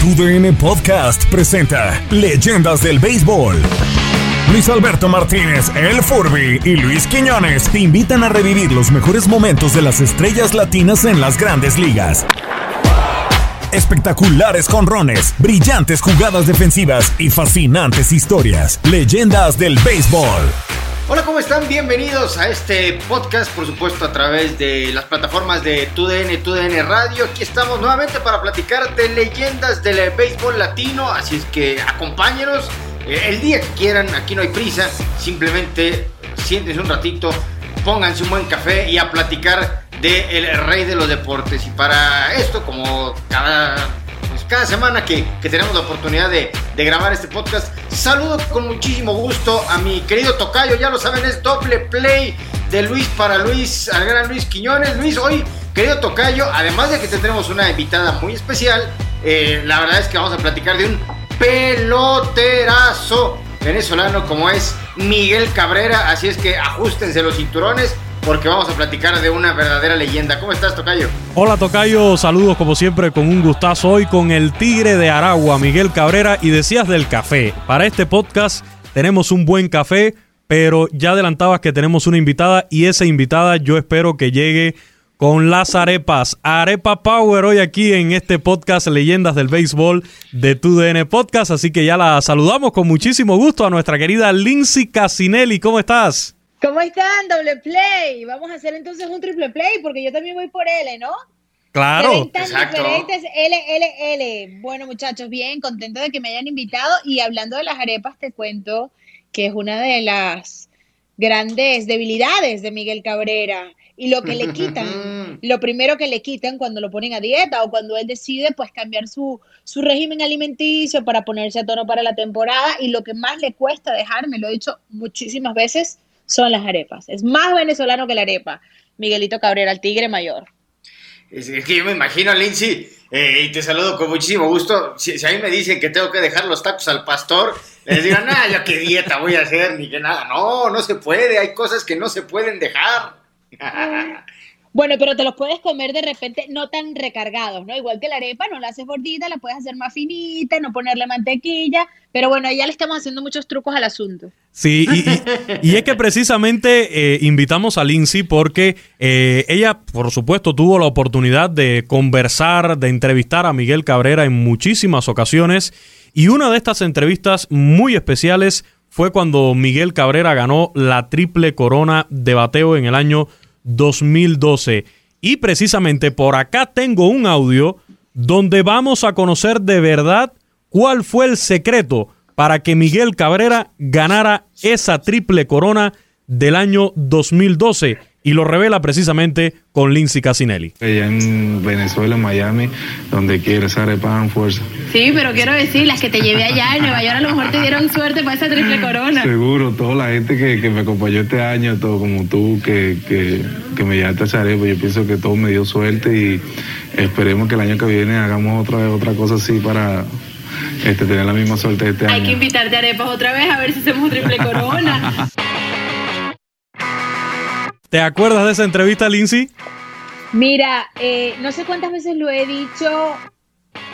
Tu DN Podcast presenta Leyendas del Béisbol. Luis Alberto Martínez, El Furby y Luis Quiñones te invitan a revivir los mejores momentos de las estrellas latinas en las grandes ligas. Espectaculares jonrones, brillantes jugadas defensivas y fascinantes historias. Leyendas del Béisbol. Hola, ¿cómo están? Bienvenidos a este podcast, por supuesto, a través de las plataformas de TUDN, TUDN Radio. Aquí estamos nuevamente para platicar de leyendas del béisbol latino, así es que acompáñenos eh, el día que quieran, aquí no hay prisa, simplemente siéntense un ratito, pónganse un buen café y a platicar de el rey de los deportes. Y para esto, como cada cada semana que, tenemos la oportunidad de, grabar este podcast. Saludo con muchísimo gusto a mi querido Tocayo, ya lo saben, es doble play de Luis para Luis, al gran Luis Quiñones. Luis, hoy, querido Tocayo, además de que tendremos una invitada muy especial, eh, la verdad es que vamos a platicar de un peloterazo venezolano como es Miguel Cabrera, así es que ajustense los cinturones porque vamos a platicar de una verdadera leyenda. ¿Cómo estás, Tocayo? Hola, Tocayo. Saludos como siempre con un gustazo hoy con el Tigre de Aragua, Miguel Cabrera. Y decías del café. Para este podcast tenemos un buen café, pero ya adelantabas que tenemos una invitada y esa invitada yo espero que llegue con las arepas. Arepa Power hoy aquí en este podcast Leyendas del Béisbol de TUDN Podcast. Así que ya la saludamos con muchísimo gusto a nuestra querida Lindsay Casinelli. ¿Cómo estás? ¿Cómo están? Doble play. Vamos a hacer entonces un triple play porque yo también voy por L, ¿no? Claro. Exacto. diferentes, L, L, L. Bueno, muchachos, bien, contento de que me hayan invitado. Y hablando de las arepas, te cuento que es una de las grandes debilidades de Miguel Cabrera. Y lo que le quitan, lo primero que le quitan cuando lo ponen a dieta o cuando él decide pues cambiar su, su régimen alimenticio para ponerse a tono para la temporada. Y lo que más le cuesta dejar, me lo he dicho muchísimas veces, son las arepas. Es más venezolano que la arepa. Miguelito Cabrera, el tigre mayor. Es, que yo me imagino, Lindsay, eh, y te saludo con muchísimo gusto. Si, a mí me dicen que tengo que dejar los tacos al pastor, les digo, nada, yo qué dieta voy a hacer, ni que nada. No, no se puede, hay cosas que no se pueden dejar. Bueno, pero te los puedes comer de repente no tan recargados, ¿no? Igual que la arepa, no la haces gordita, la puedes hacer más finita, no ponerle mantequilla, pero bueno, ya le estamos haciendo muchos trucos al asunto. Sí, y, es que precisamente eh, invitamos a Lindsay porque eh, ella, por supuesto, tuvo la oportunidad de conversar, de entrevistar a Miguel Cabrera en muchísimas ocasiones, y una de estas entrevistas muy especiales fue cuando Miguel Cabrera ganó la triple corona de bateo en el año 2012. Y precisamente por acá tengo un audio donde vamos a conocer de verdad cuál fue el secreto para que Miguel Cabrera ganara esa triple corona del año 2012 y lo revela precisamente con Lindsay Casinelli. Allá en Venezuela, en Miami, donde quiera, esa arepa fuerza. Sí, pero quiero decir, las que te llevé allá en Nueva York a lo mejor te dieron suerte para esa triple corona. Seguro, toda la gente que, me acompañó este año, todo como tú, que, que, me llevaste a esa arepa, yo pienso que todo me dio suerte y esperemos que el año que viene hagamos otra vez otra cosa así para este, tener la misma suerte este año. Hay que invitarte a arepas otra vez a ver si hacemos triple corona. ¿Te acuerdas de esa entrevista, Lindsay? Mira, eh, no sé cuántas veces lo he dicho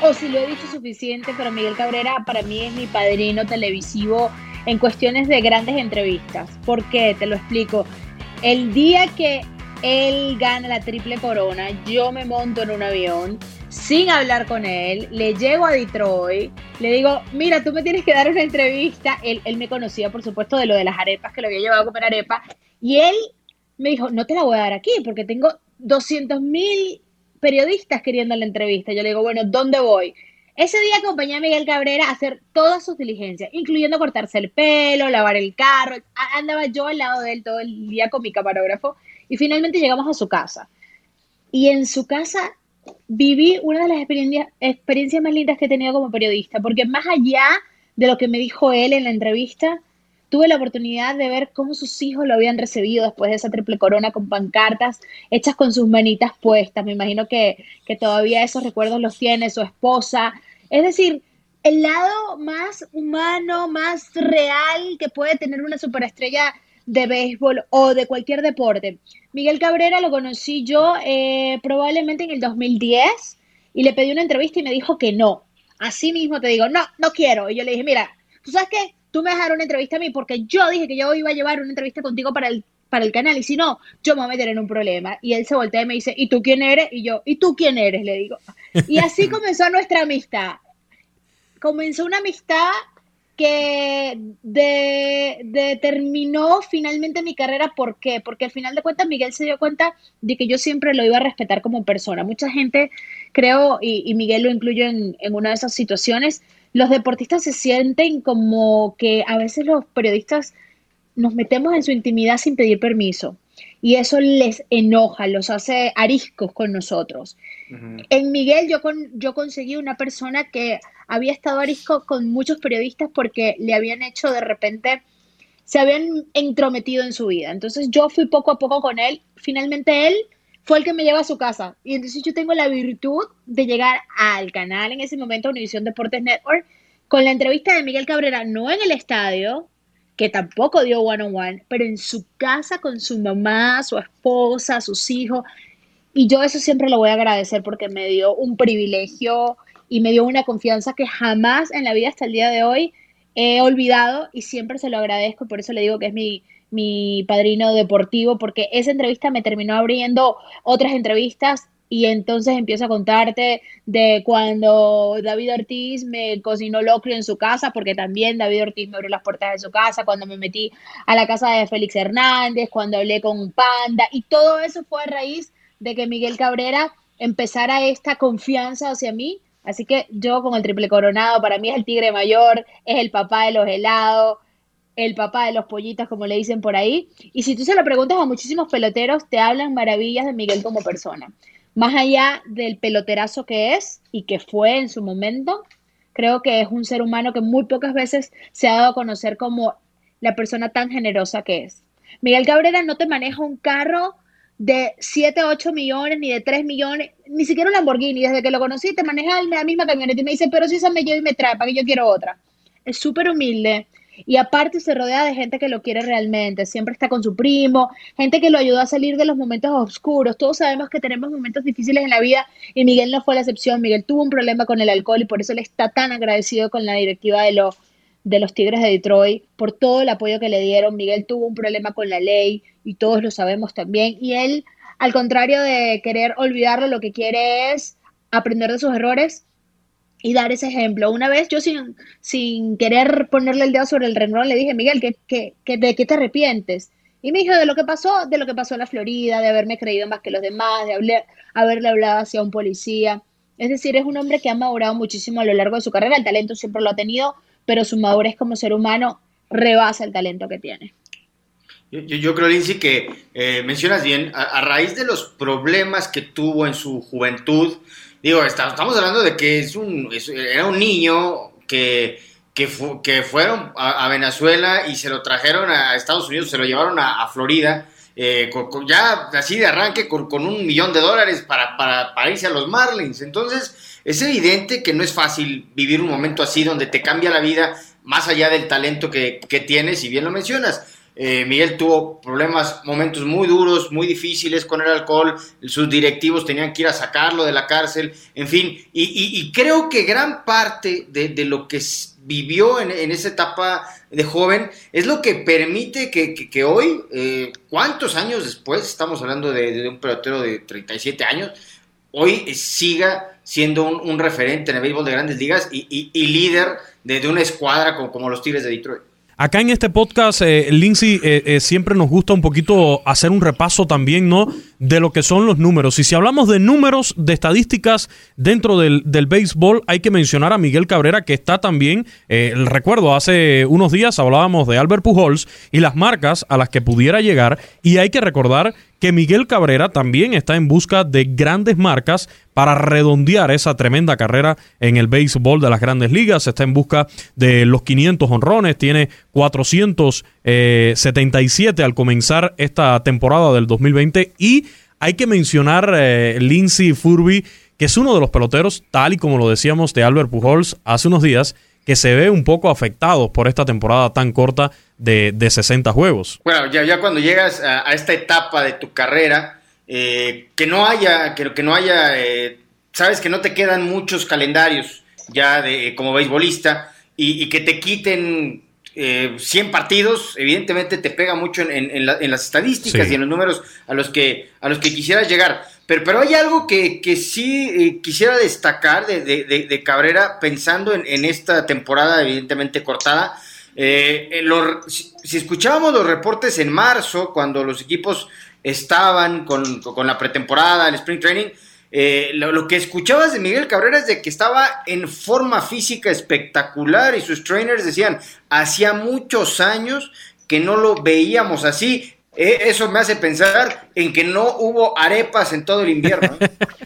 o si lo he dicho suficiente, pero Miguel Cabrera para mí es mi padrino televisivo en cuestiones de grandes entrevistas. ¿Por qué? Te lo explico. El día que él gana la triple corona, yo me monto en un avión sin hablar con él, le llego a Detroit, le digo, mira, tú me tienes que dar una entrevista. Él, él me conocía, por supuesto, de lo de las arepas, que lo había llevado a comer arepa, y él me dijo, no te la voy a dar aquí porque tengo 200 mil periodistas queriendo la entrevista. Yo le digo, bueno, ¿dónde voy? Ese día acompañé a Miguel Cabrera a hacer todas sus diligencias, incluyendo cortarse el pelo, lavar el carro. Andaba yo al lado de él todo el día con mi camarógrafo y finalmente llegamos a su casa. Y en su casa viví una de las experiencias, más lindas que he tenido como periodista, porque más allá de lo que me dijo él en la entrevista, tuve la oportunidad de ver cómo sus hijos lo habían recibido después de esa triple corona con pancartas hechas con sus manitas puestas. Me imagino que, que todavía esos recuerdos los tiene su esposa. Es decir, el lado más humano, más real que puede tener una superestrella de béisbol o de cualquier deporte. Miguel Cabrera lo conocí yo eh, probablemente en el 2010 y le pedí una entrevista y me dijo que no. Así mismo te digo, no, no quiero. Y yo le dije, mira, ¿tú sabes qué? Tú me vas a dar una entrevista a mí porque yo dije que yo iba a llevar una entrevista contigo para el, para el canal y si no, yo me voy a meter en un problema. Y él se voltea y me dice, ¿y tú quién eres? Y yo, ¿y tú quién eres? Le digo. Y así comenzó nuestra amistad. Comenzó una amistad que determinó finalmente mi carrera. ¿Por qué? Porque al final de cuentas Miguel se dio cuenta de que yo siempre lo iba a respetar como persona. Mucha gente, creo, y, Miguel lo incluyo en, en una de esas situaciones, los deportistas se sienten como que a veces los periodistas nos metemos en su intimidad sin pedir permiso y eso les enoja, los hace ariscos con nosotros. En Miguel yo, con, yo conseguí una persona que había estado arisco con muchos periodistas porque le habían hecho de repente, se habían entrometido en su vida. Entonces yo fui poco a poco con él. Finalmente él fue el que me lleva a su casa. Y entonces yo tengo la virtud de llegar al canal en ese momento, Univisión Deportes Network, con la entrevista de Miguel Cabrera, no en el estadio, que tampoco dio one on one, pero en su casa con su mamá, su esposa, sus hijos. Y yo eso siempre lo voy a agradecer porque me dio un privilegio y me dio una confianza que jamás en la vida hasta el día de hoy he olvidado y siempre se lo agradezco. Por eso le digo que es mi, mi padrino deportivo, porque esa entrevista me terminó abriendo otras entrevistas y entonces empiezo a contarte de cuando David Ortiz me cocinó locrio en su casa, porque también David Ortiz me abrió las puertas de su casa, cuando me metí a la casa de Félix Hernández, cuando hablé con Panda, y todo eso fue a raíz de que Miguel Cabrera empezara esta confianza hacia mí. Así que yo con el triple coronado, para mí es el tigre mayor, es el papá de los helados, el papá de los pollitas, como le dicen por ahí. Y si tú se lo preguntas a muchísimos peloteros, te hablan maravillas de Miguel como persona. Más allá del peloterazo que es y que fue en su momento, creo que es un ser humano que muy pocas veces se ha dado a conocer como la persona tan generosa que es. Miguel Cabrera no te maneja un carro de 7, 8 millones, ni de 3 millones, ni siquiera un Lamborghini. Desde que lo conocí, te maneja la misma camioneta y me dice, pero si esa me lleva y me trae, ¿para que yo quiero otra? Es súper humilde, y aparte se rodea de gente que lo quiere realmente, siempre está con su primo, gente que lo ayudó a salir de los momentos oscuros. Todos sabemos que tenemos momentos difíciles en la vida y Miguel no fue la excepción. Miguel tuvo un problema con el alcohol y por eso él está tan agradecido con la directiva de los de los Tigres de Detroit por todo el apoyo que le dieron. Miguel tuvo un problema con la ley y todos lo sabemos también. Y él, al contrario de querer olvidarlo, lo que quiere es aprender de sus errores y dar ese ejemplo. Una vez yo sin, sin querer ponerle el dedo sobre el renglón le dije, Miguel, ¿qué, qué, de qué te arrepientes? Y me dijo de lo que pasó, de lo que pasó en la Florida, de haberme creído más que los demás, de haberle hablado hacia un policía. Es decir, es un hombre que ha madurado muchísimo a lo largo de su carrera. El talento siempre lo ha tenido, pero su madurez como ser humano rebasa el talento que tiene. Yo, yo, creo, Lindsay, que eh, mencionas bien, a, raíz de los problemas que tuvo en su juventud, Digo, estamos hablando de que es un, era un niño que, que, que fueron a, Venezuela y se lo trajeron a Estados Unidos, se lo llevaron a, Florida, eh, ya así de arranque con, un millón de dólares para, para, irse a los Marlins. Entonces, es evidente que no es fácil vivir un momento así donde te cambia la vida más allá del talento que, que tienes, y bien lo mencionas. Eh, Miguel tuvo problemas, momentos muy duros, muy difíciles con el alcohol, sus directivos tenían que ir a sacarlo de la cárcel, en fin, y, creo que gran parte de, lo que vivió en, esa etapa de joven es lo que permite que, hoy, eh, ¿cuántos años después? Estamos hablando de, un pelotero de 37 años, hoy siga siendo un, referente en el béisbol de grandes ligas y, líder de, una escuadra como los Tigres de Detroit. Acá en este podcast, eh, Lindsay, eh, eh, siempre nos gusta un poquito hacer un repaso también, ¿no? de lo que son los números. Y si hablamos de números, de estadísticas dentro del, del béisbol, hay que mencionar a Miguel Cabrera, que está también, eh, recuerdo, hace unos días hablábamos de Albert Pujols y las marcas a las que pudiera llegar, y hay que recordar que Miguel Cabrera también está en busca de grandes marcas para redondear esa tremenda carrera en el béisbol de las grandes ligas. Está en busca de los 500 honrones, tiene 477 al comenzar esta temporada del 2020 y hay que mencionar eh, Lindsey Furby, que es uno de los peloteros, tal y como lo decíamos de Albert Pujols hace unos días, que se ve un poco afectado por esta temporada tan corta de, de 60 juegos. Bueno, ya, ya cuando llegas a, esta etapa de tu carrera, eh, que no haya, que, que no haya, eh, sabes que no te quedan muchos calendarios ya de como beisbolista y, que te quiten eh, 100 partidos, evidentemente te pega mucho en, las estadísticas y en los números a los que, a los que quisieras llegar. Pero, pero hay algo que, que sí eh, quisiera destacar de, de, Cabrera pensando en, esta temporada evidentemente cortada. Eh, si, escuchábamos los reportes en marzo, cuando los equipos estaban con, con la pretemporada, el sprint training, eh, lo, que escuchabas de Miguel Cabrera es de que estaba en forma física espectacular y sus trainers decían, hacía muchos años que no lo veíamos así. Eh, eso me hace pensar en que no hubo arepas en todo el invierno.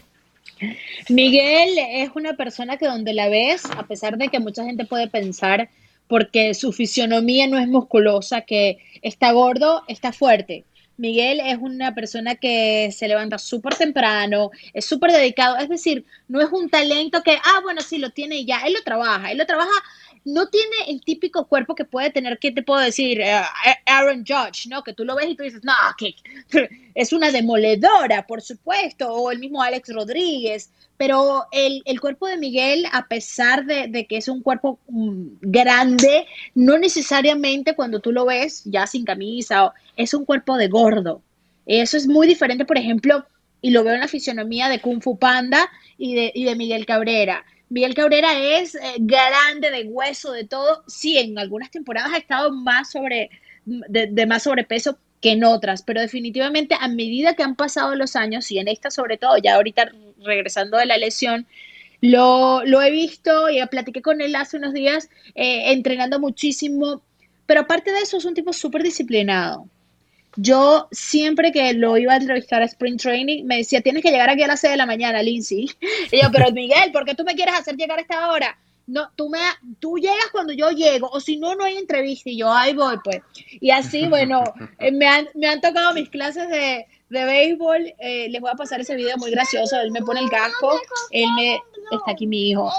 Miguel es una persona que donde la ves, a pesar de que mucha gente puede pensar, porque su fisionomía no es musculosa, que está gordo, está fuerte. Miguel es una persona que se levanta súper temprano, es súper dedicado, es decir, no es un talento que, ah, bueno, sí, lo tiene ya, él lo trabaja, él lo trabaja no tiene el típico cuerpo que puede tener, ¿qué te puedo decir? Eh, Aaron Judge, ¿no? Que tú lo ves y tú dices, no, que es una demoledora, por supuesto, o el mismo Alex Rodríguez, pero el, cuerpo de Miguel, a pesar de, que es un cuerpo mm, grande, no necesariamente cuando tú lo ves ya sin camisa, es un cuerpo de gordo. Eso es muy diferente, por ejemplo, y lo veo en la fisionomía de Kung Fu Panda y de, y de Miguel Cabrera. Miguel Cabrera es eh, grande, de hueso, de todo. Sí, en algunas temporadas ha estado más sobre, de, más sobrepeso que en otras, pero definitivamente a medida que han pasado los años, y en esta sobre todo, ya ahorita regresando de la lesión, lo, he visto y platiqué con él hace unos días, eh, entrenando muchísimo, pero aparte de eso es un tipo súper disciplinado. Yo siempre que lo iba a entrevistar a Spring Training, me decía, tienes que llegar aquí a las 6 de la mañana, Lindsay. Y yo, pero Miguel, ¿por qué tú me quieres hacer llegar a esta hora? No, tú, me, tú llegas cuando yo llego, o si no, no hay entrevista. Y yo, ahí voy, pues. Y así, bueno, eh, me han, me han tocado mis clases de, de béisbol. Eh, les voy a pasar ese video muy gracioso. Él me pone el casco, él me... Está aquí mi hijo.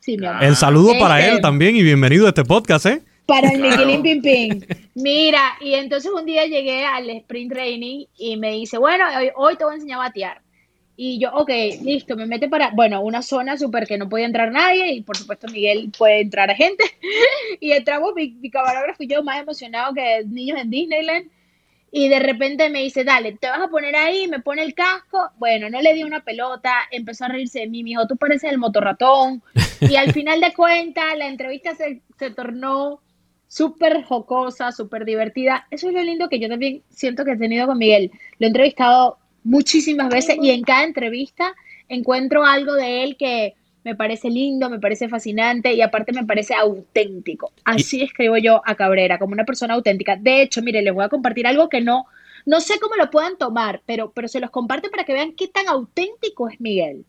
sí, mi amor. El saludo para él este, también y bienvenido a este podcast, ¿eh? Para el Miguelín Pim Mira, y entonces un día llegué al sprint training y me dice, bueno, hoy, te voy a enseñar a batear. Y yo, ok, listo, me mete para, bueno, una zona súper que no podía entrar nadie y por supuesto Miguel puede entrar a gente. y entramos mi, mi camarógrafo y yo más emocionado que niños en Disneyland. Y de repente me dice, dale, te vas a poner ahí, me pone el casco. Bueno, no le di una pelota, empezó a reírse de mí, me dijo, tú pareces el motorratón. Y al final de cuentas, la entrevista se, se tornó súper jocosa, súper divertida. Eso es lo lindo que yo también siento que he tenido con Miguel. Lo he entrevistado muchísimas veces y en cada entrevista encuentro algo de él que me parece lindo, me parece fascinante y aparte me parece auténtico. Así escribo yo a Cabrera, como una persona auténtica. De hecho, mire, les voy a compartir algo que no, no sé cómo lo puedan tomar, pero, pero se los comparto para que vean qué tan auténtico es Miguel.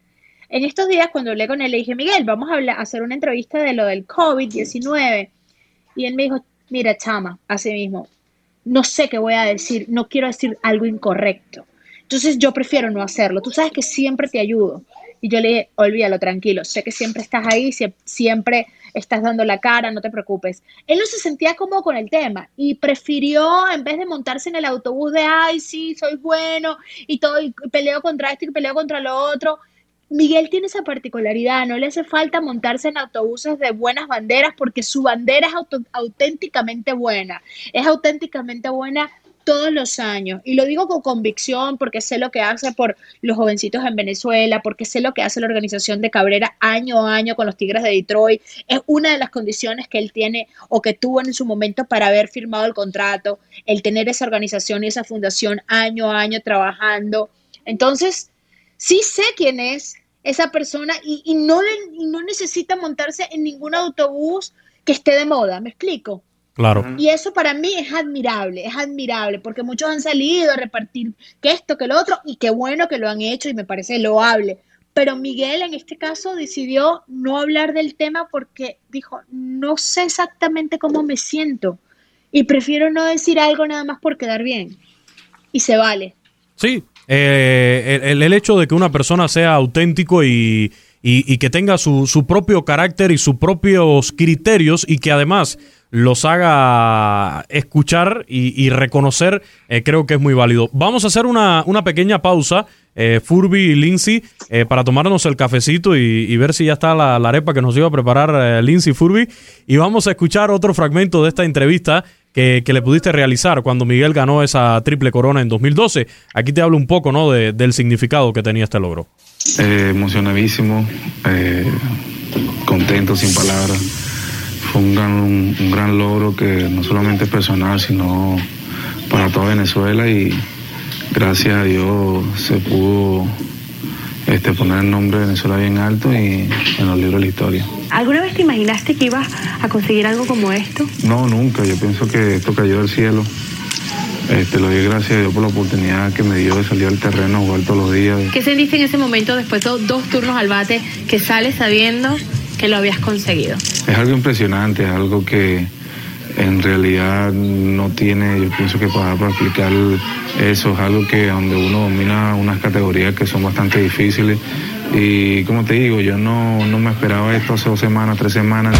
En estos días, cuando hablé con él, le dije, Miguel, vamos a, a hacer una entrevista de lo del COVID-19 y él me dijo, mira, chama, así mismo, no sé qué voy a decir, no quiero decir algo incorrecto. Entonces yo prefiero no hacerlo. Tú sabes que siempre te ayudo. Y yo le dije, olvídalo, tranquilo, sé que siempre estás ahí, siempre estás dando la cara, no te preocupes. Él no se sentía cómodo con el tema y prefirió, en vez de montarse en el autobús de, ay, sí, soy bueno, y todo, y peleo contra esto y peleo contra lo otro, Miguel tiene esa particularidad, no le hace falta montarse en autobuses de buenas banderas porque su bandera es auténticamente buena. Es auténticamente buena todos los años. Y lo digo con convicción porque sé lo que hace por los jovencitos en Venezuela, porque sé lo que hace la organización de Cabrera año a año con los Tigres de Detroit. Es una de las condiciones que él tiene o que tuvo en su momento para haber firmado el contrato, el tener esa organización y esa fundación año a año trabajando. Entonces, sí sé quién es esa persona y, no, y no necesita montarse en ningún autobús que esté de moda, ¿me explico? Claro. Y eso para mí es admirable, es admirable, porque muchos han salido a repartir que esto, que lo otro, y qué bueno que lo han hecho y me parece loable. Pero Miguel en este caso decidió no hablar del tema porque dijo, no sé exactamente cómo me siento y prefiero no decir algo nada más por quedar bien. Y se vale. Sí, eh, el, hecho de que una persona sea auténtico y, y, que tenga su, su propio carácter y sus propios criterios y que además los haga escuchar y, reconocer, eh, creo que es muy válido. Vamos a hacer una, pequeña pausa, eh, Furby y Lindsay, eh, para tomarnos el cafecito y, ver si ya está la, arepa que nos iba a preparar Lindsay Furby. Y vamos a escuchar otro fragmento de esta entrevista que, le pudiste realizar cuando Miguel ganó esa triple corona en 2012. Aquí te hablo un poco ¿no? del significado que tenía este logro. emocionadísimo, contento, sin palabras fue un gran, un, gran logro que no solamente es personal, sino para toda Venezuela y gracias a Dios se pudo este, poner el nombre de Venezuela bien alto y en los libros de la historia. ¿Alguna vez te imaginaste que ibas a conseguir algo como esto? No, nunca. Yo pienso que esto cayó del cielo. Este, lo doy gracias a Dios por la oportunidad que me dio de salir al terreno a jugar todos los días. ¿Qué sentiste en ese momento después de dos turnos al bate que sales sabiendo que lo habías conseguido? Es algo impresionante, es algo que en realidad no tiene, yo pienso que para, para explicar eso es algo que donde uno domina unas categorías que son bastante difíciles y como te digo, yo no, no me esperaba esto hace dos semanas, tres semanas.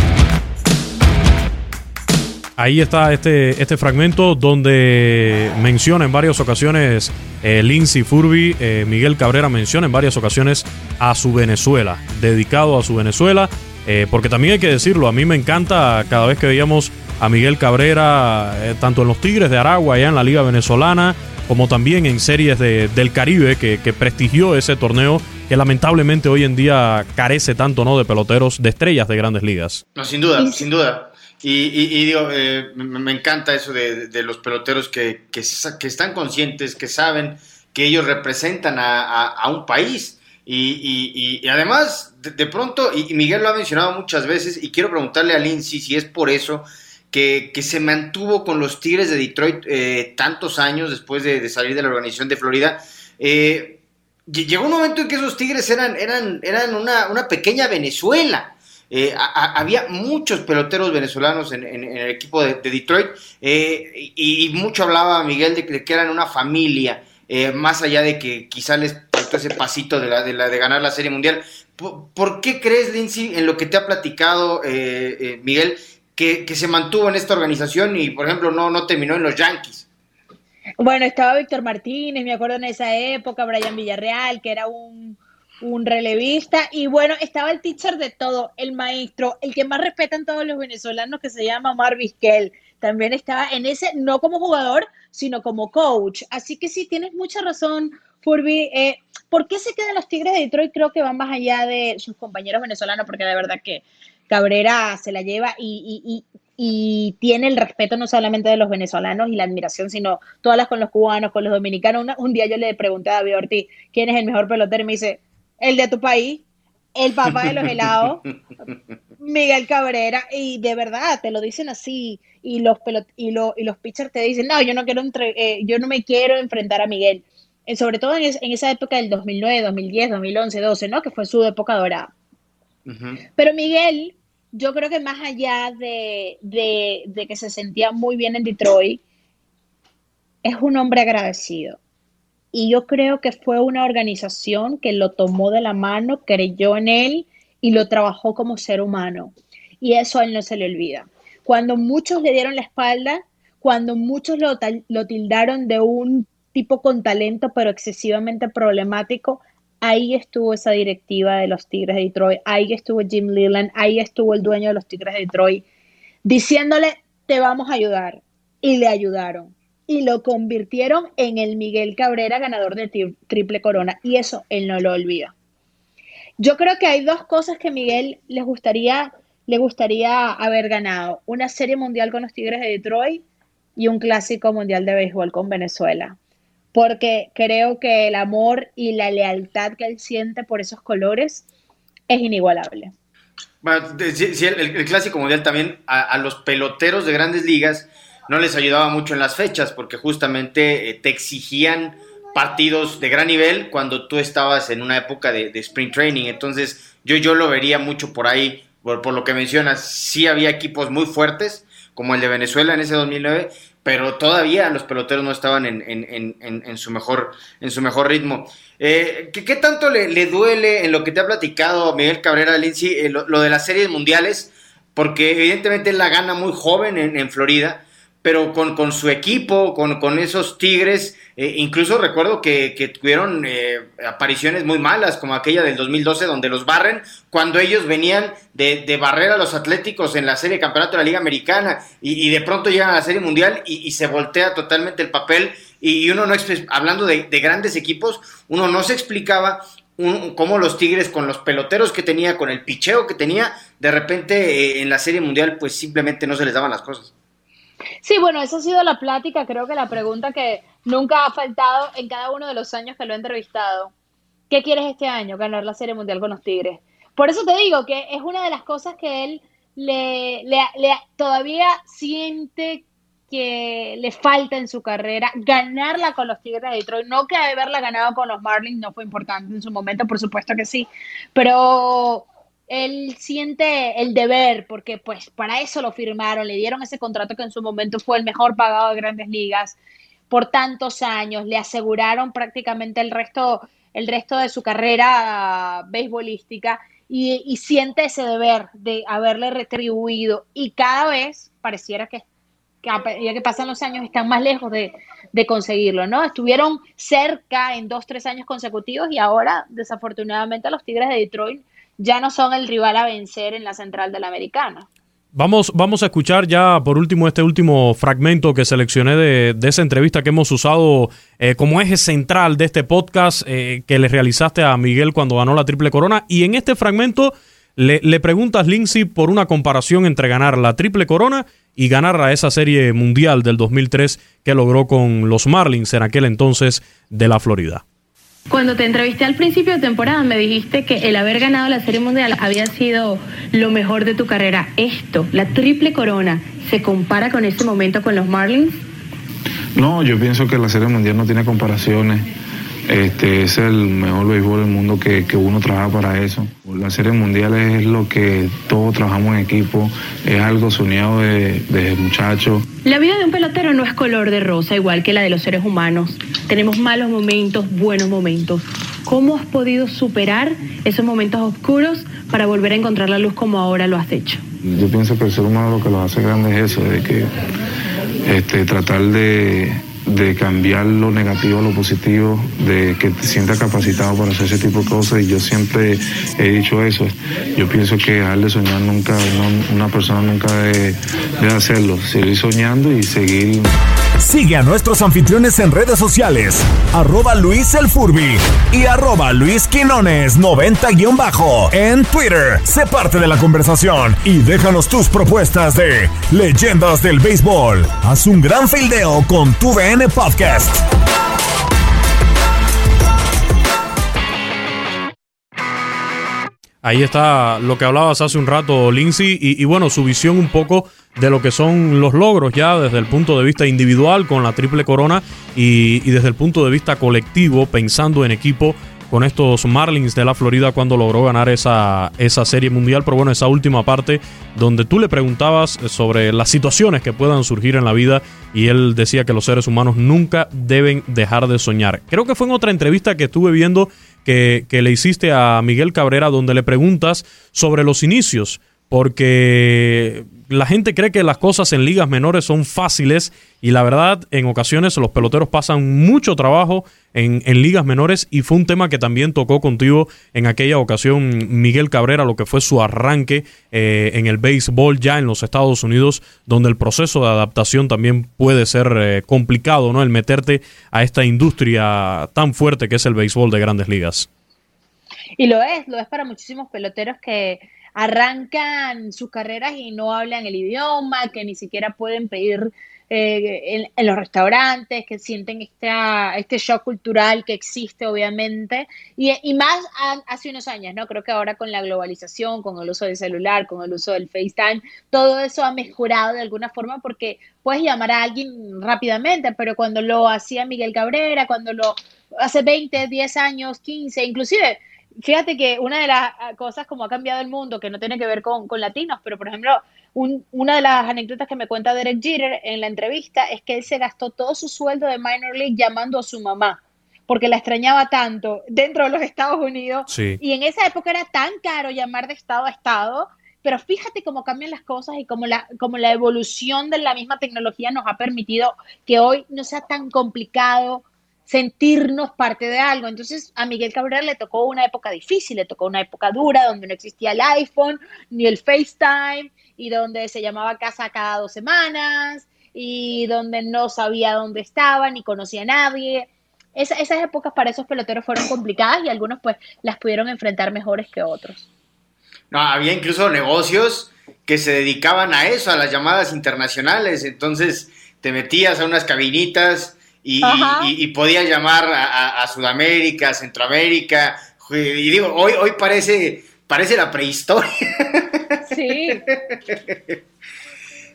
Ahí está este, este fragmento donde menciona en varias ocasiones eh, Lindsay Furby, eh, Miguel Cabrera menciona en varias ocasiones a su Venezuela, dedicado a su Venezuela eh, porque también hay que decirlo, a mí me encanta cada vez que veíamos a Miguel Cabrera, eh, tanto en los Tigres de Aragua, allá en la Liga Venezolana, como también en series del Caribe, que, prestigió ese torneo que lamentablemente hoy en día carece tanto ¿no? de peloteros de estrellas de grandes ligas. No, sin duda, sin duda. Y, digo, eh, me, encanta eso de, los peloteros que, que, están conscientes, que saben que ellos representan a un país y, y, además, de, pronto, y, Miguel lo ha mencionado muchas veces, y quiero preguntarle a Lindsay si es por eso que, se mantuvo con los Tigres de Detroit eh, tantos años después de, salir de la organización de Florida. Eh, llegó un momento en que esos Tigres eran, eran, eran una, una pequeña Venezuela. Eh, había muchos peloteros venezolanos en, el equipo de, Detroit y, mucho hablaba Miguel de que, eran una familia, más allá de que quizá les ese pasito de, la, de, la, de ganar la Serie Mundial. ¿Por, qué crees, Lindsay, en lo que te ha platicado Miguel, que, se mantuvo en esta organización y, por ejemplo, no, no terminó en los Yankees? Bueno, estaba Víctor Martínez, me acuerdo en esa época, Brian Villarreal, que era un, un relevista, y bueno, estaba el teacher de todo, el maestro, el que más respetan todos los venezolanos, que se llama Omar Vizquel. También estaba en ese, no como jugador, sino como coach. Así que sí, tienes mucha razón, Furby, eh, ¿por qué se quedan los Tigres de Detroit? Creo que van más allá de sus compañeros venezolanos, porque de verdad que Cabrera se la lleva y, tiene el respeto no solamente de los venezolanos y la admiración, sino todas las con los cubanos, con los dominicanos. un día yo le pregunté a David Ortiz quién es el mejor pelotero y me dice, el de tu país, el papá de los helados, Miguel Cabrera, y de verdad te lo dicen así, y los y, y los pitchers te dicen, no, yo no quiero eh, yo no me quiero enfrentar a Miguel. Eh, sobre todo en, esa época del 2009, 2010, 2011, 12, ¿no? Que fue su época dorada. Pero Miguel, yo creo que más allá de, de, que se sentía muy bien en Detroit, es un hombre agradecido. Y yo creo que fue una organización que lo tomó de la mano, creyó en él y lo trabajó como ser humano. Y eso a él no se le olvida. Cuando muchos le dieron la espalda, cuando muchos lo, lo tildaron de un tipo con talento, pero excesivamente problemático, ahí estuvo esa directiva de los Tigres de Detroit, ahí estuvo Jim Leland, ahí estuvo el dueño de los Tigres de Detroit, diciéndole, te vamos a ayudar. Y le ayudaron. y lo convirtieron en el Miguel Cabrera ganador de triple corona. Y eso él no lo olvida. Yo creo que hay dos cosas que Miguel gustaría, le gustaría haber ganado. Una serie mundial con los Tigres de Detroit y un clásico mundial de béisbol con Venezuela. Porque creo que el amor y la lealtad que él siente por esos colores es inigualable. el, clásico mundial también a, los peloteros de grandes ligas no les ayudaba mucho en las fechas porque justamente eh, te exigían partidos de gran nivel cuando tú estabas en una época de, sprint training. Entonces yo, yo lo vería mucho por ahí, por, lo que mencionas. Sí había equipos muy fuertes, como el de Venezuela en ese 2009, pero todavía los peloteros no estaban en, en, en, su, mejor, en su mejor ritmo. Eh, ¿qué, tanto le, duele en lo que te ha platicado Miguel Cabrera Lindsay eh, lo, de las series mundiales? Porque evidentemente él la gana muy joven en, Florida, pero con, con su equipo, con, con esos Tigres, eh, incluso recuerdo que, tuvieron eh, apariciones muy malas, como aquella del 2012, donde los barren, cuando ellos venían de, de barrer a los Atléticos en la serie campeonato de la Liga Americana, y, de pronto llegan a la serie mundial y, se voltea totalmente el papel, y, uno no, hablando de, grandes equipos, uno no se explicaba cómo los Tigres con los peloteros que tenía, con el picheo que tenía, de repente eh, en la serie mundial, pues simplemente no se les daban las cosas. Sí, bueno, esa ha sido la plática, creo que la pregunta que nunca ha faltado en cada uno de los años que lo he entrevistado. ¿Qué quieres este año? Ganar la Serie Mundial con los Tigres. Por eso te digo que es una de las cosas que él le, todavía siente que le falta en su carrera, ganarla con los Tigres de Detroit, no que haberla ganado con los Marlins no fue importante en su momento, por supuesto que sí, pero él siente el deber, porque pues para eso lo firmaron, le dieron ese contrato que en su momento fue el mejor pagado de grandes ligas, por tantos años, le aseguraron prácticamente el resto, el resto de su carrera beisbolística y, siente ese deber de haberle retribuido y cada vez pareciera que, ya que pasan los años están más lejos de, de conseguirlo, ¿no? Estuvieron cerca en dos, tres años consecutivos y ahora desafortunadamente los Tigres de Detroit ya no son el rival a vencer en la central de la americana. Vamos, vamos a escuchar ya por último este último fragmento que seleccioné de, esa entrevista que hemos usado eh, como eje central de este podcast eh, que le realizaste a Miguel cuando ganó la Triple Corona. Y en este fragmento le, le preguntas, Lindsay, por una comparación entre ganar la Triple Corona y ganar a esa serie mundial del 2003 que logró con los Marlins en aquel entonces de la Florida. Cuando te entrevisté al principio de temporada me dijiste que el haber ganado la Serie Mundial había sido lo mejor de tu carrera. Esto, la triple corona, ¿se compara con este momento con los Marlins? No, yo pienso que la Serie Mundial no tiene comparaciones. Este, es el mejor béisbol del mundo que, uno trabaja para eso. La serie mundial es lo que todos trabajamos en equipo, es algo soñado de, de muchachos. La vida de un pelotero no es color de rosa, igual que la de los seres humanos. Tenemos malos momentos, buenos momentos. ¿Cómo has podido superar esos momentos oscuros para volver a encontrar la luz como ahora lo has hecho? Yo pienso que el ser humano lo que lo hace grande es eso, de que este, tratar de de cambiar lo negativo a lo positivo, de que te sientas capacitado para hacer ese tipo de cosas. Y yo siempre he dicho eso. Yo pienso que dejar de soñar nunca, una persona nunca debe, debe hacerlo. Seguir soñando y seguir. Sigue a nuestros anfitriones en redes sociales, arroba Luis El Furby y arroba Luis Quinones 90-bajo en Twitter. Sé parte de la conversación y déjanos tus propuestas de leyendas del béisbol. Haz un gran fildeo con tu Podcast. Ahí está lo que hablabas hace un rato, Lindsay, y, bueno, su visión un poco de lo que son los logros ya desde el punto de vista individual con la triple corona y, desde el punto de vista colectivo, pensando en equipo con estos Marlins de la Florida cuando logró ganar esa, esa serie mundial. Pero bueno, esa última parte donde tú le preguntabas sobre las situaciones que puedan surgir en la vida y él decía que los seres humanos nunca deben dejar de soñar. Creo que fue en otra entrevista que estuve viendo que, le hiciste a Miguel Cabrera donde le preguntas sobre los inicios porque la gente cree que las cosas en ligas menores son fáciles y la verdad en ocasiones los peloteros pasan mucho trabajo en, ligas menores y fue un tema que también tocó contigo en aquella ocasión Miguel Cabrera, lo que fue su arranque eh, en el béisbol ya en los Estados Unidos, donde el proceso de adaptación también puede ser eh, complicado, ¿no? El meterte a esta industria tan fuerte que es el béisbol de grandes ligas. Y lo es, lo es para muchísimos peloteros que arrancan sus carreras y no hablan el idioma, que ni siquiera pueden pedir eh, en, los restaurantes, que sienten esta, este shock cultural que existe, obviamente, y, más hace unos años, ¿no? Creo que ahora con la globalización, con el uso del celular, con el uso del FaceTime, todo eso ha mejorado de alguna forma porque puedes llamar a alguien rápidamente, pero cuando lo hacía Miguel Cabrera, cuando lo hace 20, 10 años, 15, inclusive fíjate que una de las ah, cosas como ha cambiado el mundo, que no tiene que ver con, latinos, pero por ejemplo, una de las anécdotas que me cuenta Derek Jeter en la entrevista es que él se gastó todo su sueldo de minor league llamando a su mamá porque la extrañaba tanto dentro de los Estados Unidos. Y en esa época era tan caro llamar de estado a estado, pero fíjate cómo cambian las cosas y cómo la, cómo la evolución de la misma tecnología nos ha permitido que hoy no sea tan complicado sentirnos parte de algo. Entonces a Miguel Cabrera le tocó una época difícil, le tocó una época dura donde no existía el iPhone ni el FaceTime y donde se llamaba casa cada dos semanas y donde no sabía dónde estaba ni conocía a nadie. esas épocas para esos peloteros fueron complicadas y algunos pues las pudieron enfrentar mejores que otros. No, había incluso negocios que se dedicaban a eso, a las llamadas internacionales. Entonces te metías a unas cabinitas y, y, podía llamar a, Sudamérica, a Centroamérica. Y digo, hoy, hoy parece, parece la prehistoria. Sí.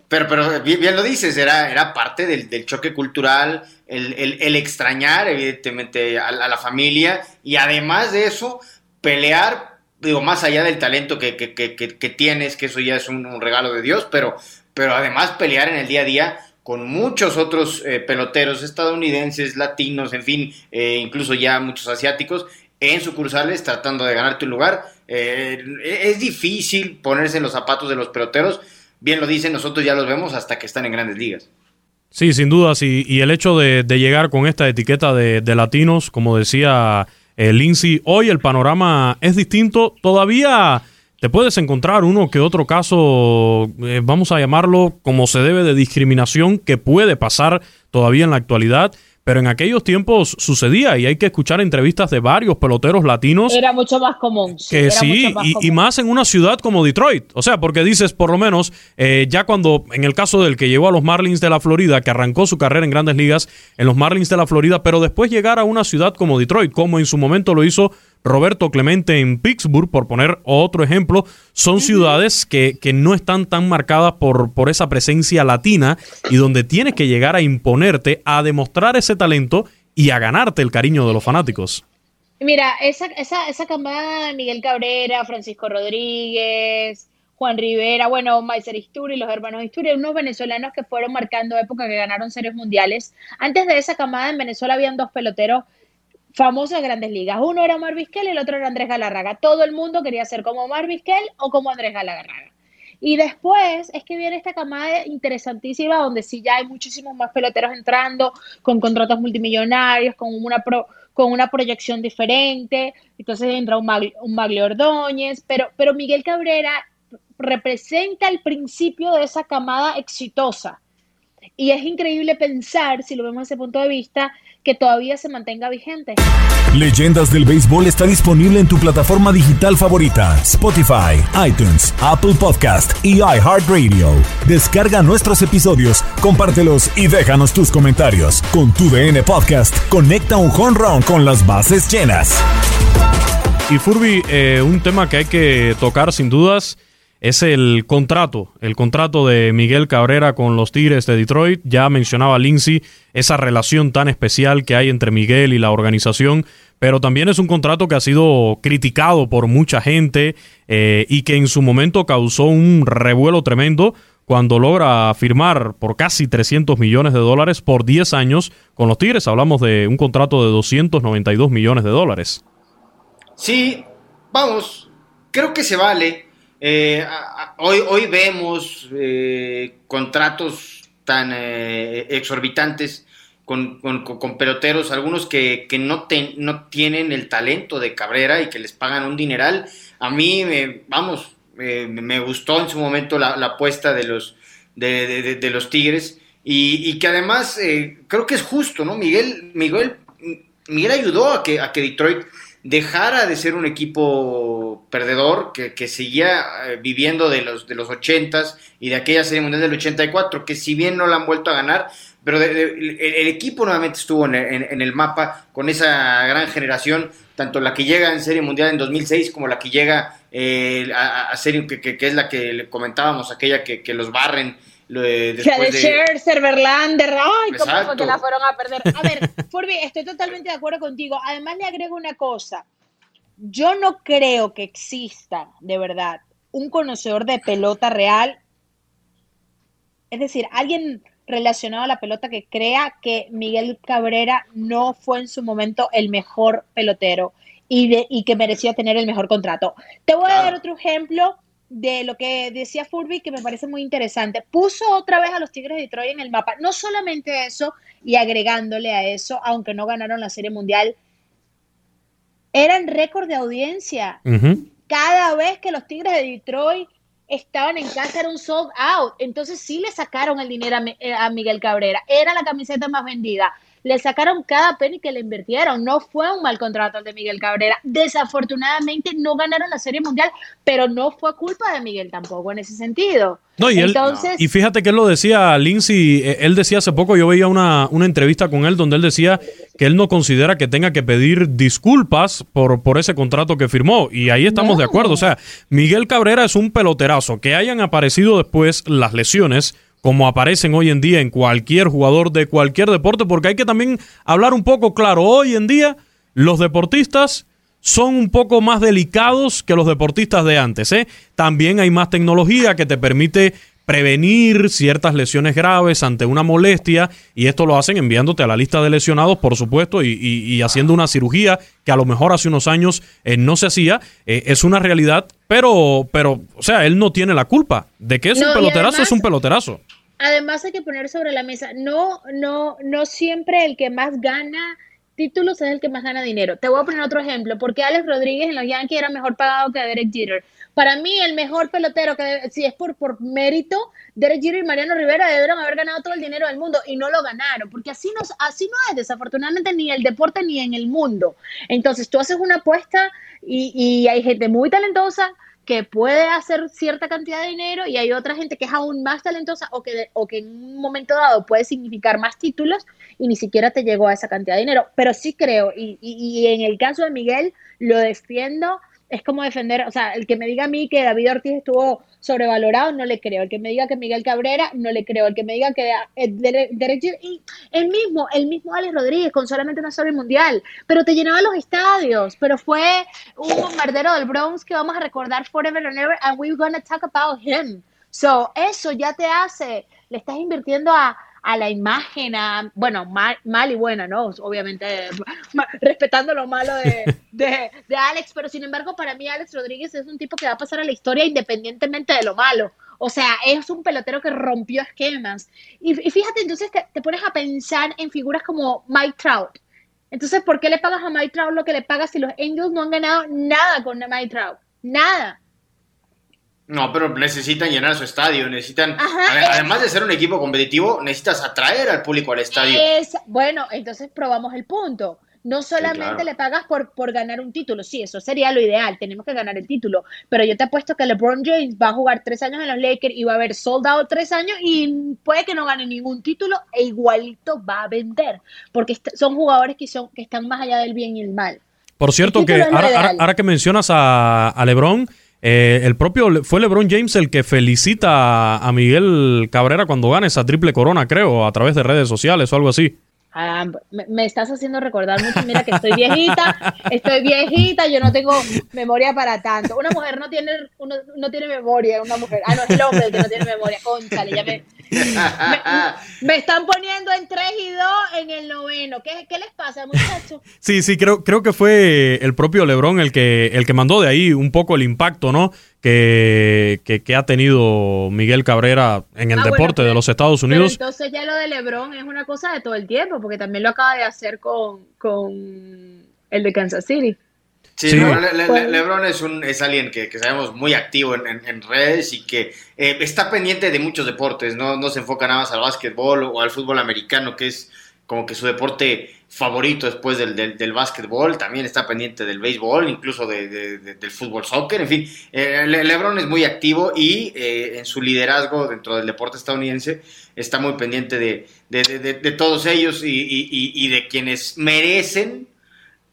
Pero, pero bien, lo dices, era, era parte del, choque cultural, el, extrañar evidentemente a, la familia y además de eso, pelear, digo, más allá del talento que, tienes, que eso ya es un, un, regalo de Dios, pero, pero además pelear en el día a día con muchos otros eh, peloteros estadounidenses, latinos, en fin, eh, incluso ya muchos asiáticos, en sucursales tratando de ganar tu lugar. Eh, es difícil ponerse en los zapatos de los peloteros. Bien lo dicen, nosotros ya los vemos hasta que están en grandes ligas. Sí, sin duda, sí. Y el hecho de, llegar con esta etiqueta de, de latinos, como decía Lindsay, hoy el panorama es distinto. Todavía te puedes encontrar uno que otro caso, eh, vamos a llamarlo como se debe de discriminación que puede pasar todavía en la actualidad pero en aquellos tiempos sucedía y hay que escuchar entrevistas de varios peloteros latinos. Era mucho más común. Que sí, y, más en una ciudad como Detroit. O sea, porque dices, por lo menos, eh, ya cuando, en el caso del que llegó a los Marlins de la Florida, que arrancó su carrera en grandes ligas en los Marlins de la Florida, pero después llegar a una ciudad como Detroit, como en su momento lo hizo Roberto Clemente en Pittsburgh, por poner otro ejemplo, son ciudades que, que, no están tan marcadas por, por esa presencia latina y donde tienes que llegar a imponerte, a demostrar ese talento y a ganarte el cariño de los fanáticos. Mira, esa, esa, esa camada, Miguel Cabrera, Francisco Rodríguez, Juan Rivera, bueno, Maiser Isturi, los hermanos Isturi, unos venezolanos que fueron marcando época que ganaron series mundiales. Antes de esa camada en Venezuela habían dos peloteros famosos de grandes ligas. Uno era Mar y el otro era Andrés Galarraga. Todo el mundo quería ser como Mar o como Andrés Galarraga. Y después es que viene esta camada interesantísima donde sí ya hay muchísimos más peloteros entrando con contratos multimillonarios, con una, con una proyección diferente. Entonces entra un, un Maglio Ordóñez, pero, pero Miguel Cabrera representa el principio de esa camada exitosa. Y es increíble pensar, si lo vemos desde ese punto de vista, que todavía se mantenga vigente. Leyendas del Béisbol está disponible en tu plataforma digital favorita, Spotify, iTunes, Apple Podcast y iHeartRadio. Descarga nuestros episodios, compártelos y déjanos tus comentarios. Con tu DN Podcast, conecta un home run con las bases llenas. Y Furby, eh, un tema que hay que tocar sin dudas es el contrato, el contrato de Miguel Cabrera con los Tigres de Detroit. Ya mencionaba Lindsay esa relación tan especial que hay entre Miguel y la organización, pero también es un contrato que ha sido criticado por mucha gente eh, y que en su momento causó un revuelo tremendo cuando logra firmar por casi 300 millones de dólares por 10 años con los Tigres. Hablamos de un contrato de 292 millones de dólares. Sí, vamos, creo que se vale eh, hoy, hoy vemos eh, contratos tan eh, exorbitantes con, peloteros, algunos que, no, no tienen el talento de Cabrera y que les pagan un dineral. A mí, me, vamos, me gustó en su momento la, apuesta de los, de, los Tigres y, que además creo que es justo, ¿no? Miguel, Miguel, Miguel ayudó a que, a que Detroit dejara de ser un equipo perdedor que, seguía eh, viviendo de los, de los 80s y de aquella serie mundial del 84, que si bien no la han vuelto a ganar, pero el, equipo nuevamente estuvo en, el mapa con esa gran generación, tanto la que llega en serie mundial en 2006 como la que llega eh, a, serie que, que, es la que comentábamos, aquella que, los barren de, después de Scherzer, Verlander, ay, cómo fue que la fueron a perder. A ver, Furby, estoy totalmente de acuerdo contigo. Además le agrego una cosa. Yo no creo que exista, de verdad, un conocedor de pelota real. Es decir, alguien relacionado a la pelota que crea que Miguel Cabrera no fue en su momento el mejor pelotero y, de, y que merecía tener el mejor contrato. Te voy a dar otro ejemplo de lo que decía Furby que me parece muy interesante. Puso otra vez a los Tigres de Detroit en el mapa. No solamente eso, y agregándole a eso, aunque no ganaron la Serie Mundial, eran récord de audiencia. Cada vez que los Tigres de Detroit estaban en casa era un sold out. Entonces sí le sacaron el dinero a, a Miguel Cabrera. Era la camiseta más vendida le sacaron cada penny que le invirtieron. No fue un mal contrato el de Miguel Cabrera. Desafortunadamente no ganaron la Serie Mundial, pero no fue culpa de Miguel tampoco en ese sentido. No, y, Entonces, y fíjate que él lo decía, Lindsay, eh, él decía hace poco, yo veía una, una entrevista con él donde él decía que él no considera que tenga que pedir disculpas por, por ese contrato que firmó. Y ahí estamos de acuerdo. O sea, Miguel Cabrera es un peloterazo. Que hayan aparecido después las lesiones como aparecen hoy en día en cualquier jugador de cualquier deporte, porque hay que también hablar un poco claro, hoy en día los deportistas son un poco más delicados que los deportistas de antes. ¿eh? También hay más tecnología que te permite prevenir ciertas lesiones graves ante una molestia y esto lo hacen enviándote a la lista de lesionados, por supuesto, y, haciendo una cirugía que a lo mejor hace unos años eh, no se hacía. Eh, es una realidad, pero, pero, o sea, él no tiene la culpa de que es un peloterazo, es un peloterazo. Además hay que poner sobre la mesa, no, no, no siempre el que más gana títulos es el que más gana dinero. Te voy a poner otro ejemplo, porque Alex Rodríguez en los Yankees era mejor pagado que Derek Jeter. Para mí, el mejor pelotero, que si es por, por mérito, Derek Jeter y Mariano Rivera debieron haber ganado todo el dinero del mundo y no lo ganaron, porque así no, así no es, desafortunadamente, ni el deporte ni en el mundo. Entonces, tú haces una apuesta y, y hay gente muy talentosa que puede hacer cierta cantidad de dinero y hay otra gente que es aún más talentosa o que, o que en un momento dado puede significar más títulos y ni siquiera te llegó a esa cantidad de dinero. Pero sí creo, y, y, y en el caso de Miguel, lo defiendo es como defender, o sea, el que me diga a mí que David Ortiz estuvo sobrevalorado, no le creo. El que me diga que Miguel Cabrera, no le creo. El que me diga que eh, el mismo, el mismo Alex Rodríguez con solamente una serie mundial, pero te llenaba los estadios, pero fue un bombardero del Bronx que vamos a recordar forever and ever, and we're gonna talk about him. So, eso ya te hace, le estás invirtiendo a, a la imagen, bueno, mal, mal y buena, ¿no? Obviamente, respetando lo malo de, de, de, Alex, pero sin embargo, para mí Alex Rodríguez es un tipo que va a pasar a la historia independientemente de lo malo. O sea, es un pelotero que rompió esquemas. Y, fíjate, entonces te, te, pones a pensar en figuras como Mike Trout. Entonces, ¿por qué le pagas a Mike Trout lo que le pagas si los Angels no han ganado nada con Mike Trout? Nada. No, pero necesitan llenar su estadio, necesitan, además de ser un equipo competitivo, necesitas atraer al público al estadio. bueno, entonces probamos el punto. No solamente le pagas por, por ganar un título, sí, eso sería lo ideal, tenemos que ganar el título, pero yo te apuesto que LeBron James va a jugar tres años en los Lakers y va a haber soldado tres años y puede que no gane ningún título e igualito va a vender, porque son jugadores que, son, que están más allá del bien y el mal. Por cierto, que ahora, que mencionas a, a LeBron, eh, el propio fue LeBron James el que felicita a Miguel Cabrera cuando gana esa triple corona, creo, a través de redes sociales o algo así. Ah, me, estás haciendo recordar mucho. Mira que estoy viejita, estoy viejita, yo no tengo memoria para tanto. Una mujer no tiene, no tiene memoria, una mujer. Ah, no, es el hombre el que no tiene memoria. Conchale, ya me, me, están poniendo en 3 y 2 en el noveno. ¿Qué, qué les pasa, muchachos? sí, sí, creo, creo que fue el propio Lebron el que, el que mandó de ahí un poco el impacto, ¿no? Que, que, ha tenido Miguel Cabrera en el ah, deporte de los Estados Unidos. entonces ya lo de Lebron es una cosa de todo el tiempo, porque también lo acaba de hacer con, con el de Kansas City. Sí, Lebron es, un, es alguien que, sabemos muy activo en, redes y que eh, está pendiente de muchos deportes, ¿no? no se enfoca nada más al básquetbol o al fútbol americano, que es como que su deporte favorito después del, del, básquetbol, también está pendiente del béisbol, incluso del fútbol soccer, en fin, eh, Lebron es muy activo y eh, en su liderazgo dentro del deporte estadounidense está muy pendiente de, todos ellos y de quienes merecen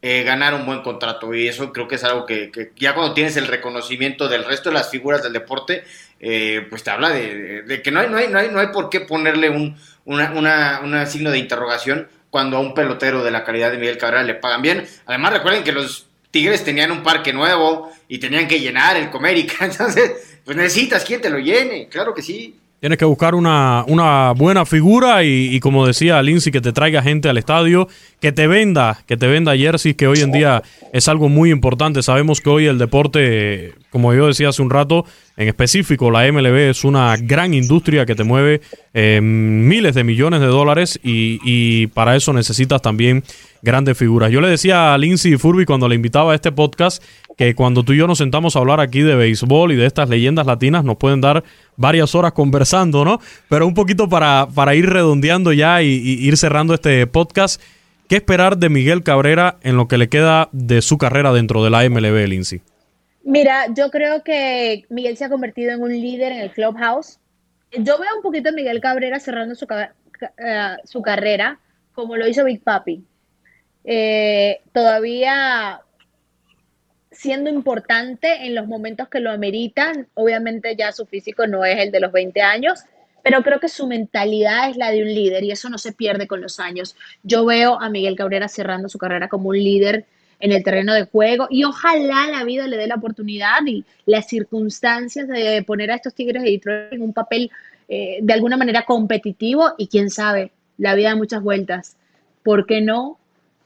eh, ganar un buen contrato. Y eso creo que es algo que, ya cuando tienes el reconocimiento del resto de las figuras del deporte, eh, pues te habla de, que no hay, no, hay, no, hay, no hay por qué ponerle un una, signo de interrogación cuando a un pelotero de la calidad de Miguel Cabrera le pagan bien. Además, recuerden que los Tigres tenían un parque nuevo y tenían que llenar el Comérica. Entonces, pues necesitas quien te lo llene, claro que sí. Tienes que buscar una, una buena figura y, como decía Lindsay, que te traiga gente al estadio, que te venda, que te venda jerseys, que hoy en día es algo muy importante. Sabemos que hoy el deporte, como yo decía hace un rato, en específico la MLB es una gran industria que te mueve eh, miles de millones de dólares y, y para eso necesitas también grandes figuras. Yo le decía a Lindsay Furby cuando le invitaba a este podcast que cuando tú y yo nos sentamos a hablar aquí de béisbol y de estas leyendas latinas, nos pueden dar varias horas conversando, ¿no? Pero un poquito para, para ir redondeando ya y, ir cerrando este podcast, ¿qué esperar de Miguel Cabrera en lo que le queda de su carrera dentro de la MLB, Lindsay? Mira, yo creo que Miguel se ha convertido en un líder en el clubhouse. Yo veo un poquito a Miguel Cabrera cerrando su, eh, su carrera, como lo hizo Big Papi. Eh, todavía siendo importante en los momentos que lo ameritan. Obviamente ya su físico no es el de los 20 años, pero creo que su mentalidad es la de un líder y eso no se pierde con los años. Yo veo a Miguel Cabrera cerrando su carrera como un líder en el terreno de juego y ojalá la vida le dé la oportunidad y las circunstancias de poner a estos Tigres de Detroit en un papel eh, de alguna manera competitivo y quién sabe, la vida da muchas vueltas. ¿Por qué no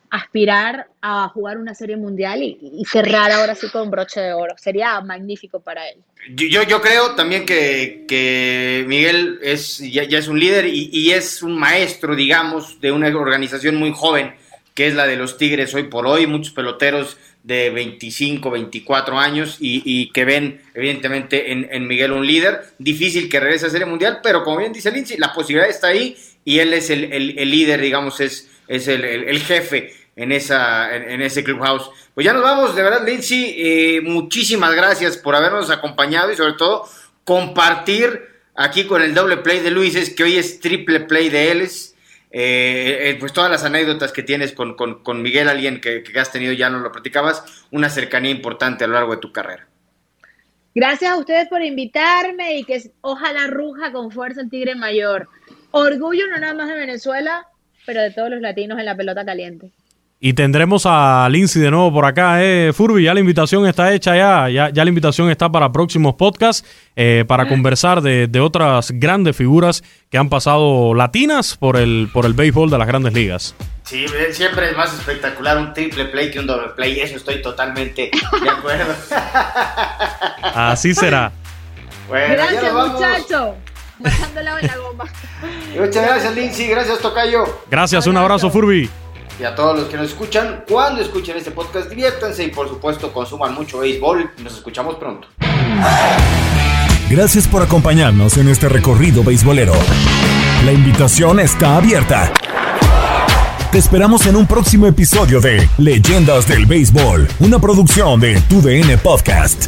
aspirar a jugar una serie mundial y, cerrar ahora sí con broche de oro. Sería magnífico para él. Yo, yo creo también que, Miguel es, ya, es un líder y, es un maestro, digamos, de una organización muy joven, que es la de los Tigres hoy por hoy, muchos peloteros de 25, 24 años y, que ven evidentemente en, Miguel un líder. Difícil que regrese a serie mundial, pero como bien dice Lindsay, la posibilidad está ahí y él es el, líder, digamos, es, es el, el jefe en, esa, en, ese clubhouse. Pues ya nos vamos, de verdad, Lindsay, eh, muchísimas gracias por habernos acompañado y sobre todo compartir aquí con el doble play de Luis, que hoy es triple play de él. Eh, eh, pues todas las anécdotas que tienes con, Miguel, alguien que, que, has tenido, ya nos lo platicabas, una cercanía importante a lo largo de tu carrera. Gracias a ustedes por invitarme y que ojalá ruja con fuerza el Tigre Mayor. Orgullo no nada más de Venezuela, pero de todos los latinos en la pelota caliente. Y tendremos a Lindsay de nuevo por acá, eh, Furby. Ya la invitación está hecha, ya, ya, la invitación está para próximos podcasts, eh, para conversar de, otras grandes figuras que han pasado latinas por el, por el béisbol de las grandes ligas. Sí, siempre es más espectacular un triple play que un doble play, eso estoy totalmente de acuerdo. Así será. gracias, muchacho. Muchas gracias, Lindsay. Gracias, Tocayo. Gracias, un abrazo, Furby. Y a todos los que nos escuchan, cuando escuchen este podcast, diviértanse y por supuesto consuman mucho béisbol. Nos escuchamos pronto. Gracias por acompañarnos en este recorrido beisbolero. La invitación está abierta. Te esperamos en un próximo episodio de Leyendas del Béisbol, una producción de TUDN Podcast.